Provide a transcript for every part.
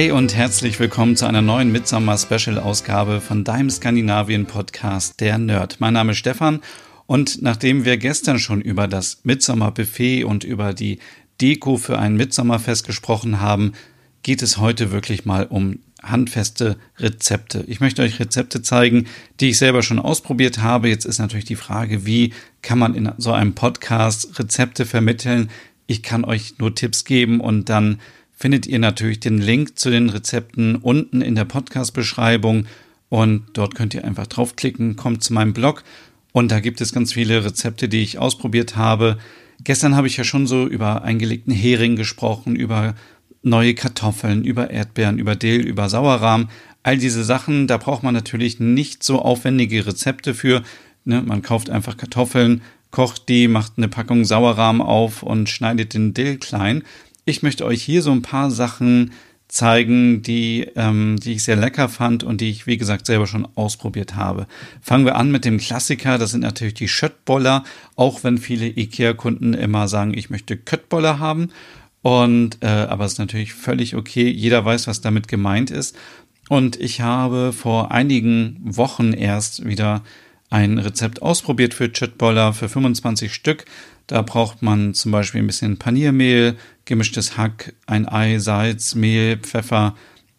Hey und herzlich willkommen zu einer neuen Midsummer Special Ausgabe von deinem Skandinavien Podcast Der Nerd. Mein Name ist Stefan und nachdem wir gestern schon über das Midsummer Buffet und über die Deko für ein Midsommerfest gesprochen haben, geht es heute wirklich mal um handfeste Rezepte. Ich möchte euch Rezepte zeigen, die ich selber schon ausprobiert habe. Jetzt ist natürlich die Frage, wie kann man in so einem Podcast Rezepte vermitteln? Ich kann euch nur Tipps geben und dann findet ihr natürlich den Link zu den Rezepten unten in der Podcast-Beschreibung und dort könnt ihr einfach draufklicken, kommt zu meinem Blog und da gibt es ganz viele Rezepte, die ich ausprobiert habe. Gestern habe ich ja schon so über eingelegten Hering gesprochen, über neue Kartoffeln, über Erdbeeren, über Dill, über Sauerrahm. All diese Sachen, da braucht man natürlich nicht so aufwendige Rezepte für. Ne? Man kauft einfach Kartoffeln, kocht die, macht eine Packung Sauerrahm auf und schneidet den Dill klein. Ich möchte euch hier so ein paar Sachen zeigen, die, ähm, die ich sehr lecker fand und die ich, wie gesagt, selber schon ausprobiert habe. Fangen wir an mit dem Klassiker, das sind natürlich die Schöttboller, auch wenn viele IKEA-Kunden immer sagen, ich möchte Köttboller haben. Und äh, aber es ist natürlich völlig okay, jeder weiß, was damit gemeint ist. Und ich habe vor einigen Wochen erst wieder ein Rezept ausprobiert für Chitboller für 25 Stück. Da braucht man zum Beispiel ein bisschen Paniermehl, gemischtes Hack, ein Ei, Salz, Mehl, Pfeffer,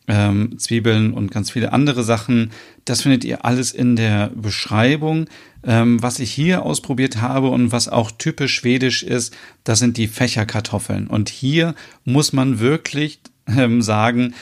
ähm, Zwiebeln und ganz viele andere Sachen. Das findet ihr alles in der Beschreibung. Ähm, was ich hier ausprobiert habe und was auch typisch schwedisch ist, das sind die Fächerkartoffeln. Und hier muss man wirklich ähm, sagen,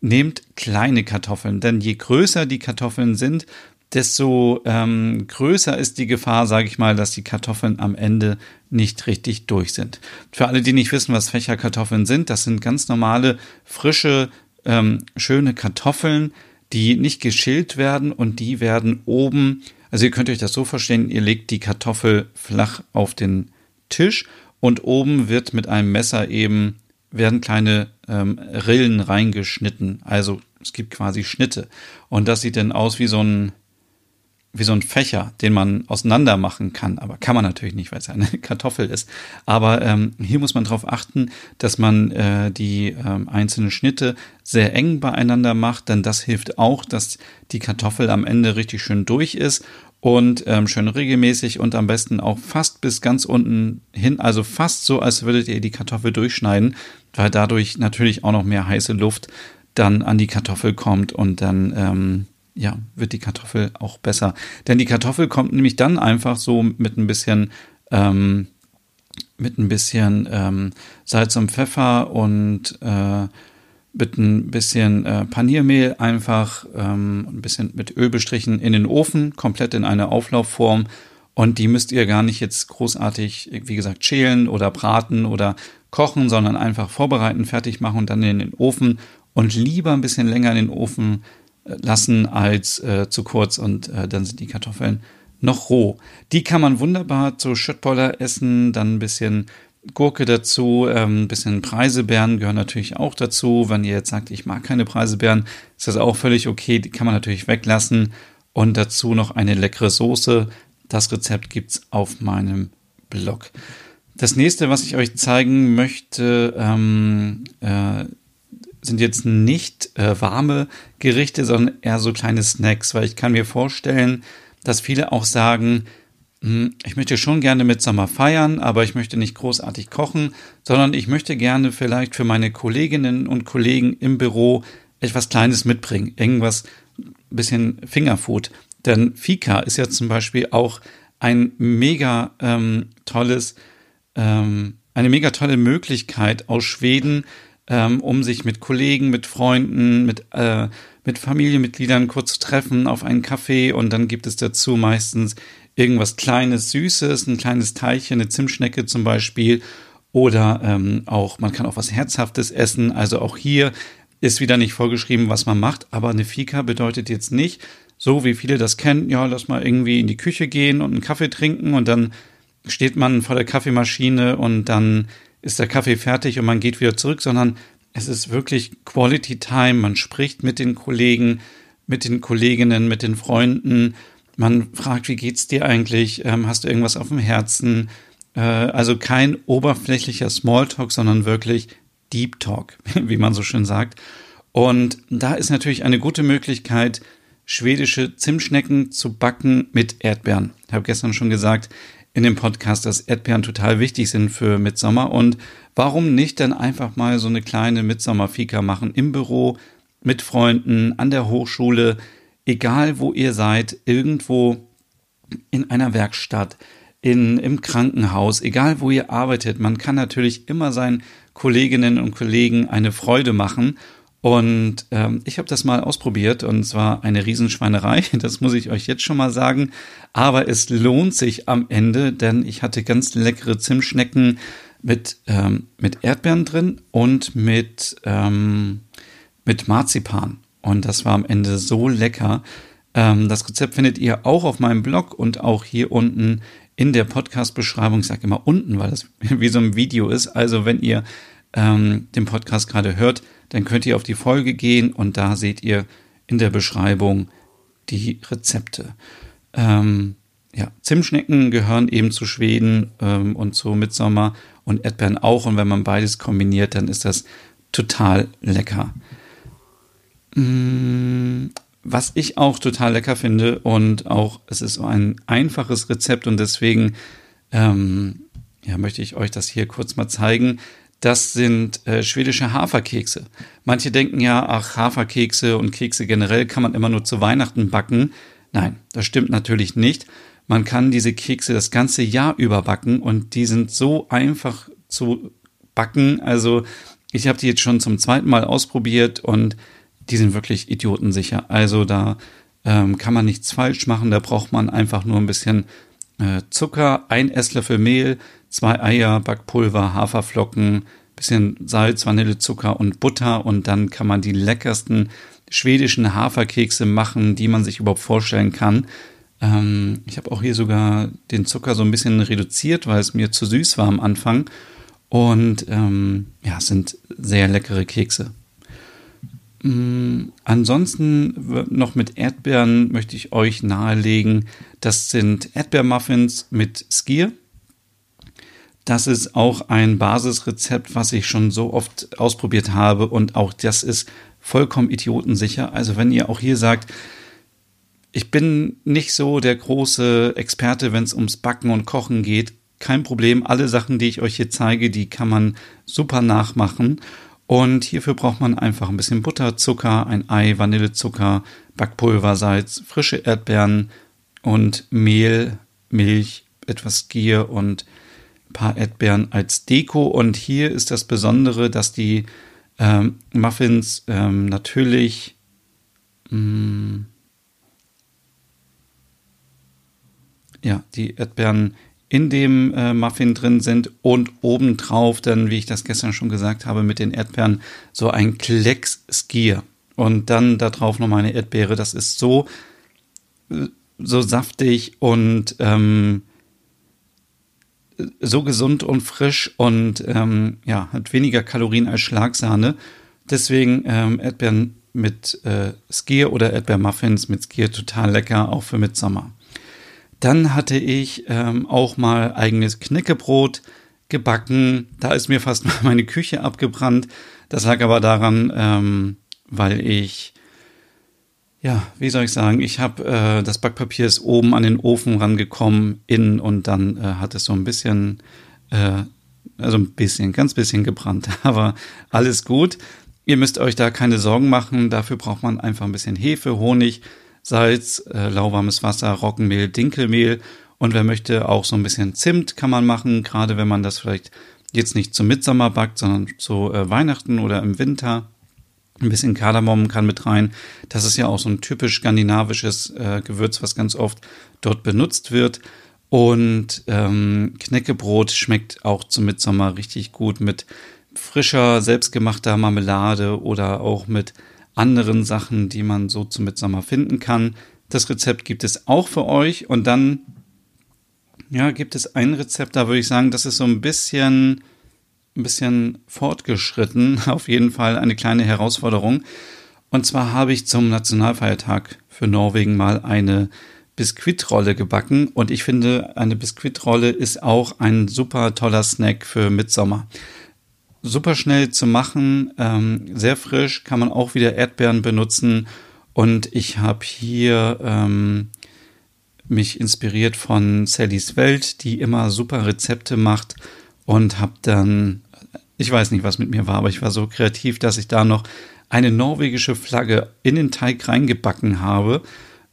nehmt kleine Kartoffeln, denn je größer die Kartoffeln sind, desto ähm, größer ist die Gefahr, sage ich mal, dass die Kartoffeln am Ende nicht richtig durch sind. Für alle, die nicht wissen, was Fächerkartoffeln sind, das sind ganz normale, frische, ähm, schöne Kartoffeln, die nicht geschält werden und die werden oben, also ihr könnt euch das so verstehen, ihr legt die Kartoffel flach auf den Tisch und oben wird mit einem Messer eben werden kleine ähm, Rillen reingeschnitten. Also es gibt quasi Schnitte. Und das sieht dann aus wie so ein, wie so ein Fächer, den man auseinander machen kann. Aber kann man natürlich nicht, weil es eine Kartoffel ist. Aber ähm, hier muss man darauf achten, dass man äh, die ähm, einzelnen Schnitte sehr eng beieinander macht, denn das hilft auch, dass die Kartoffel am Ende richtig schön durch ist und ähm, schön regelmäßig und am besten auch fast bis ganz unten hin, also fast so, als würdet ihr die Kartoffel durchschneiden, weil dadurch natürlich auch noch mehr heiße Luft dann an die Kartoffel kommt und dann ähm, ja, wird die Kartoffel auch besser. Denn die Kartoffel kommt nämlich dann einfach so mit ein bisschen, ähm, mit ein bisschen ähm, Salz und Pfeffer und äh, mit ein bisschen äh, Paniermehl einfach ähm, ein bisschen mit Öl bestrichen in den Ofen, komplett in eine Auflaufform. Und die müsst ihr gar nicht jetzt großartig, wie gesagt, schälen oder braten oder kochen, sondern einfach vorbereiten, fertig machen und dann in den Ofen und lieber ein bisschen länger in den Ofen lassen als äh, zu kurz und äh, dann sind die Kartoffeln noch roh. Die kann man wunderbar zu Schöttboller essen, dann ein bisschen Gurke dazu, ähm, ein bisschen Preisebeeren gehören natürlich auch dazu. Wenn ihr jetzt sagt, ich mag keine Preisebeeren, ist das auch völlig okay, die kann man natürlich weglassen und dazu noch eine leckere Soße. Das Rezept gibt's auf meinem Blog. Das nächste, was ich euch zeigen möchte, ähm, äh, sind jetzt nicht äh, warme Gerichte, sondern eher so kleine Snacks, weil ich kann mir vorstellen, dass viele auch sagen, hm, ich möchte schon gerne mit Sommer feiern, aber ich möchte nicht großartig kochen, sondern ich möchte gerne vielleicht für meine Kolleginnen und Kollegen im Büro etwas Kleines mitbringen, irgendwas bisschen Fingerfood. Denn Fika ist ja zum Beispiel auch ein mega ähm, tolles, ähm, eine mega tolle Möglichkeit aus Schweden ähm, um sich mit Kollegen, mit Freunden, mit, äh, mit Familienmitgliedern kurz zu treffen auf einen Kaffee und dann gibt es dazu meistens irgendwas Kleines, Süßes, ein kleines Teilchen, eine Zimtschnecke zum Beispiel oder ähm, auch, man kann auch was Herzhaftes essen. Also auch hier ist wieder nicht vorgeschrieben, was man macht, aber eine Fika bedeutet jetzt nicht, so, wie viele das kennen, ja, lass mal irgendwie in die Küche gehen und einen Kaffee trinken und dann steht man vor der Kaffeemaschine und dann ist der Kaffee fertig und man geht wieder zurück, sondern es ist wirklich Quality Time. Man spricht mit den Kollegen, mit den Kolleginnen, mit den Freunden. Man fragt, wie geht's dir eigentlich? Ähm, hast du irgendwas auf dem Herzen? Äh, also kein oberflächlicher Smalltalk, sondern wirklich Deep Talk, wie man so schön sagt. Und da ist natürlich eine gute Möglichkeit, schwedische Zimtschnecken zu backen mit Erdbeeren. Ich habe gestern schon gesagt in dem Podcast, dass Erdbeeren total wichtig sind für Mitsommer. Und warum nicht dann einfach mal so eine kleine Mitsommerfika machen im Büro, mit Freunden, an der Hochschule, egal wo ihr seid, irgendwo in einer Werkstatt, in, im Krankenhaus, egal wo ihr arbeitet. Man kann natürlich immer seinen Kolleginnen und Kollegen eine Freude machen und ähm, ich habe das mal ausprobiert und zwar eine Riesenschweinerei, das muss ich euch jetzt schon mal sagen. Aber es lohnt sich am Ende, denn ich hatte ganz leckere Zimtschnecken mit, ähm, mit Erdbeeren drin und mit, ähm, mit Marzipan. Und das war am Ende so lecker. Ähm, das Rezept findet ihr auch auf meinem Blog und auch hier unten in der Podcast-Beschreibung. Ich sage immer unten, weil das wie so ein Video ist. Also wenn ihr ähm, den Podcast gerade hört, dann könnt ihr auf die Folge gehen und da seht ihr in der Beschreibung die Rezepte. Ähm, ja, Zimtschnecken gehören eben zu Schweden ähm, und zu Mitsommer und Erdbeeren auch. Und wenn man beides kombiniert, dann ist das total lecker. Mm, was ich auch total lecker finde und auch es ist so ein einfaches Rezept und deswegen ähm, ja, möchte ich euch das hier kurz mal zeigen das sind äh, schwedische Haferkekse. Manche denken ja, ach, Haferkekse und Kekse generell kann man immer nur zu Weihnachten backen. Nein, das stimmt natürlich nicht. Man kann diese Kekse das ganze Jahr über backen und die sind so einfach zu backen. Also ich habe die jetzt schon zum zweiten Mal ausprobiert und die sind wirklich idiotensicher. Also da ähm, kann man nichts falsch machen. Da braucht man einfach nur ein bisschen Zucker, ein Esslöffel Mehl, zwei Eier, Backpulver, Haferflocken, bisschen Salz, Vanillezucker und Butter und dann kann man die leckersten schwedischen Haferkekse machen, die man sich überhaupt vorstellen kann. Ähm, ich habe auch hier sogar den Zucker so ein bisschen reduziert, weil es mir zu süß war am Anfang. Und ähm, ja, es sind sehr leckere Kekse. Mm, ansonsten noch mit Erdbeeren möchte ich euch nahelegen. Das sind Erdbeermuffins mit Skier. Das ist auch ein Basisrezept, was ich schon so oft ausprobiert habe und auch das ist vollkommen idiotensicher. Also wenn ihr auch hier sagt, ich bin nicht so der große Experte, wenn es ums Backen und Kochen geht, kein Problem. Alle Sachen, die ich euch hier zeige, die kann man super nachmachen. Und hierfür braucht man einfach ein bisschen Butter, Zucker, ein Ei, Vanillezucker, Backpulver, Salz, frische Erdbeeren und Mehl, Milch, etwas Gier und ein paar Erdbeeren als Deko. Und hier ist das Besondere, dass die ähm, Muffins ähm, natürlich mh, mm, ja, die Erdbeeren in dem äh, Muffin drin sind und obendrauf dann, wie ich das gestern schon gesagt habe, mit den Erdbeeren so ein Klecks Skier. Und dann da drauf nochmal eine Erdbeere. Das ist so, so saftig und ähm, so gesund und frisch und ähm, ja, hat weniger Kalorien als Schlagsahne. Deswegen ähm, Erdbeeren mit äh, Skier oder Erdbeermuffins mit Skier total lecker, auch für Mitsommer. Dann hatte ich ähm, auch mal eigenes Knäckebrot gebacken. Da ist mir fast meine Küche abgebrannt. Das lag aber daran, ähm, weil ich, ja, wie soll ich sagen, ich habe äh, das Backpapier ist oben an den Ofen rangekommen, innen und dann äh, hat es so ein bisschen, äh, also ein bisschen, ganz bisschen gebrannt. Aber alles gut. Ihr müsst euch da keine Sorgen machen. Dafür braucht man einfach ein bisschen Hefe, Honig, Salz, äh, lauwarmes Wasser, Roggenmehl, Dinkelmehl und wer möchte auch so ein bisschen Zimt kann man machen, gerade wenn man das vielleicht jetzt nicht zum Mitsommer backt, sondern zu äh, Weihnachten oder im Winter. Ein bisschen Kardamom kann mit rein. Das ist ja auch so ein typisch skandinavisches äh, Gewürz, was ganz oft dort benutzt wird. Und ähm, Knäckebrot schmeckt auch zum Mitsommer richtig gut mit frischer, selbstgemachter Marmelade oder auch mit anderen Sachen, die man so zum Mitsommer finden kann. Das Rezept gibt es auch für euch und dann ja, gibt es ein Rezept, da würde ich sagen, das ist so ein bisschen ein bisschen fortgeschritten, auf jeden Fall eine kleine Herausforderung. Und zwar habe ich zum Nationalfeiertag für Norwegen mal eine Biskuitrolle gebacken und ich finde, eine Biskuitrolle ist auch ein super toller Snack für Mitsommer. Super schnell zu machen, ähm, sehr frisch, kann man auch wieder Erdbeeren benutzen und ich habe hier ähm, mich inspiriert von Sallys Welt, die immer super Rezepte macht und habe dann, ich weiß nicht, was mit mir war, aber ich war so kreativ, dass ich da noch eine norwegische Flagge in den Teig reingebacken habe.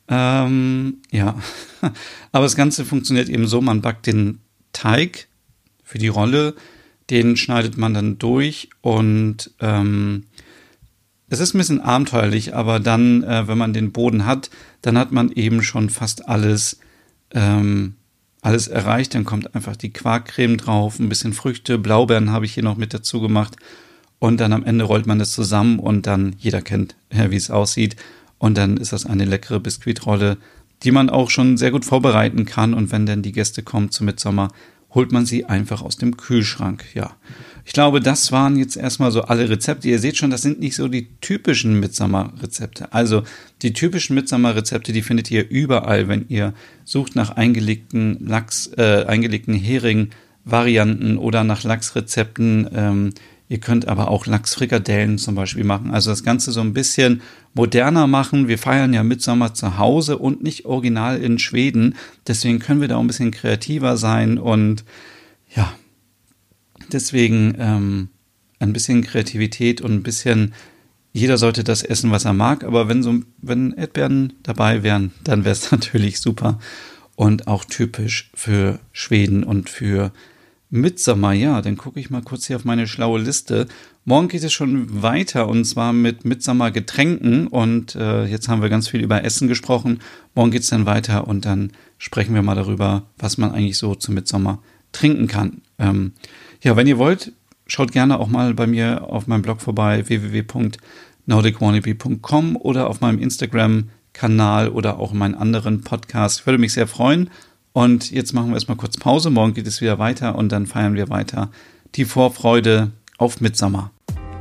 Ähm, ja, aber das Ganze funktioniert eben so, man backt den Teig für die Rolle, den schneidet man dann durch und ähm, es ist ein bisschen abenteuerlich, aber dann, äh, wenn man den Boden hat, dann hat man eben schon fast alles ähm, alles erreicht. Dann kommt einfach die Quarkcreme drauf, ein bisschen Früchte, Blaubeeren habe ich hier noch mit dazu gemacht. Und dann am Ende rollt man das zusammen und dann, jeder kennt, wie es aussieht. Und dann ist das eine leckere Biskuitrolle, die man auch schon sehr gut vorbereiten kann. Und wenn dann die Gäste kommen zum Mitsommer, holt man sie einfach aus dem Kühlschrank. Ja, ich glaube, das waren jetzt erstmal so alle Rezepte. Ihr seht schon, das sind nicht so die typischen Mitsommer-Rezepte. Also die typischen Mitsommer-Rezepte, die findet ihr überall, wenn ihr sucht nach eingelegten Lachs, äh, eingelegten Hering-Varianten oder nach Lachsrezepten. Ähm, ihr könnt aber auch Lachsfrikadellen zum Beispiel machen. Also das Ganze so ein bisschen moderner machen. Wir feiern ja Mitsommer zu Hause und nicht original in Schweden. Deswegen können wir da auch ein bisschen kreativer sein und ja, deswegen ähm, ein bisschen Kreativität und ein bisschen, jeder sollte das essen, was er mag, aber wenn so, wenn Erdbeeren dabei wären, dann wäre es natürlich super und auch typisch für Schweden und für Mitsommer, ja, dann gucke ich mal kurz hier auf meine schlaue Liste. Morgen geht es schon weiter und zwar mit Mitsommer Getränken und äh, jetzt haben wir ganz viel über Essen gesprochen. Morgen geht es dann weiter und dann sprechen wir mal darüber, was man eigentlich so zum Mitsommer trinken kann. Ähm, ja, wenn ihr wollt, schaut gerne auch mal bei mir auf meinem Blog vorbei www.nordicwannabe.com oder auf meinem Instagram-Kanal oder auch in meinen anderen Podcasts. Ich würde mich sehr freuen. Und jetzt machen wir erstmal kurz Pause. Morgen geht es wieder weiter und dann feiern wir weiter die Vorfreude auf Mitsommer.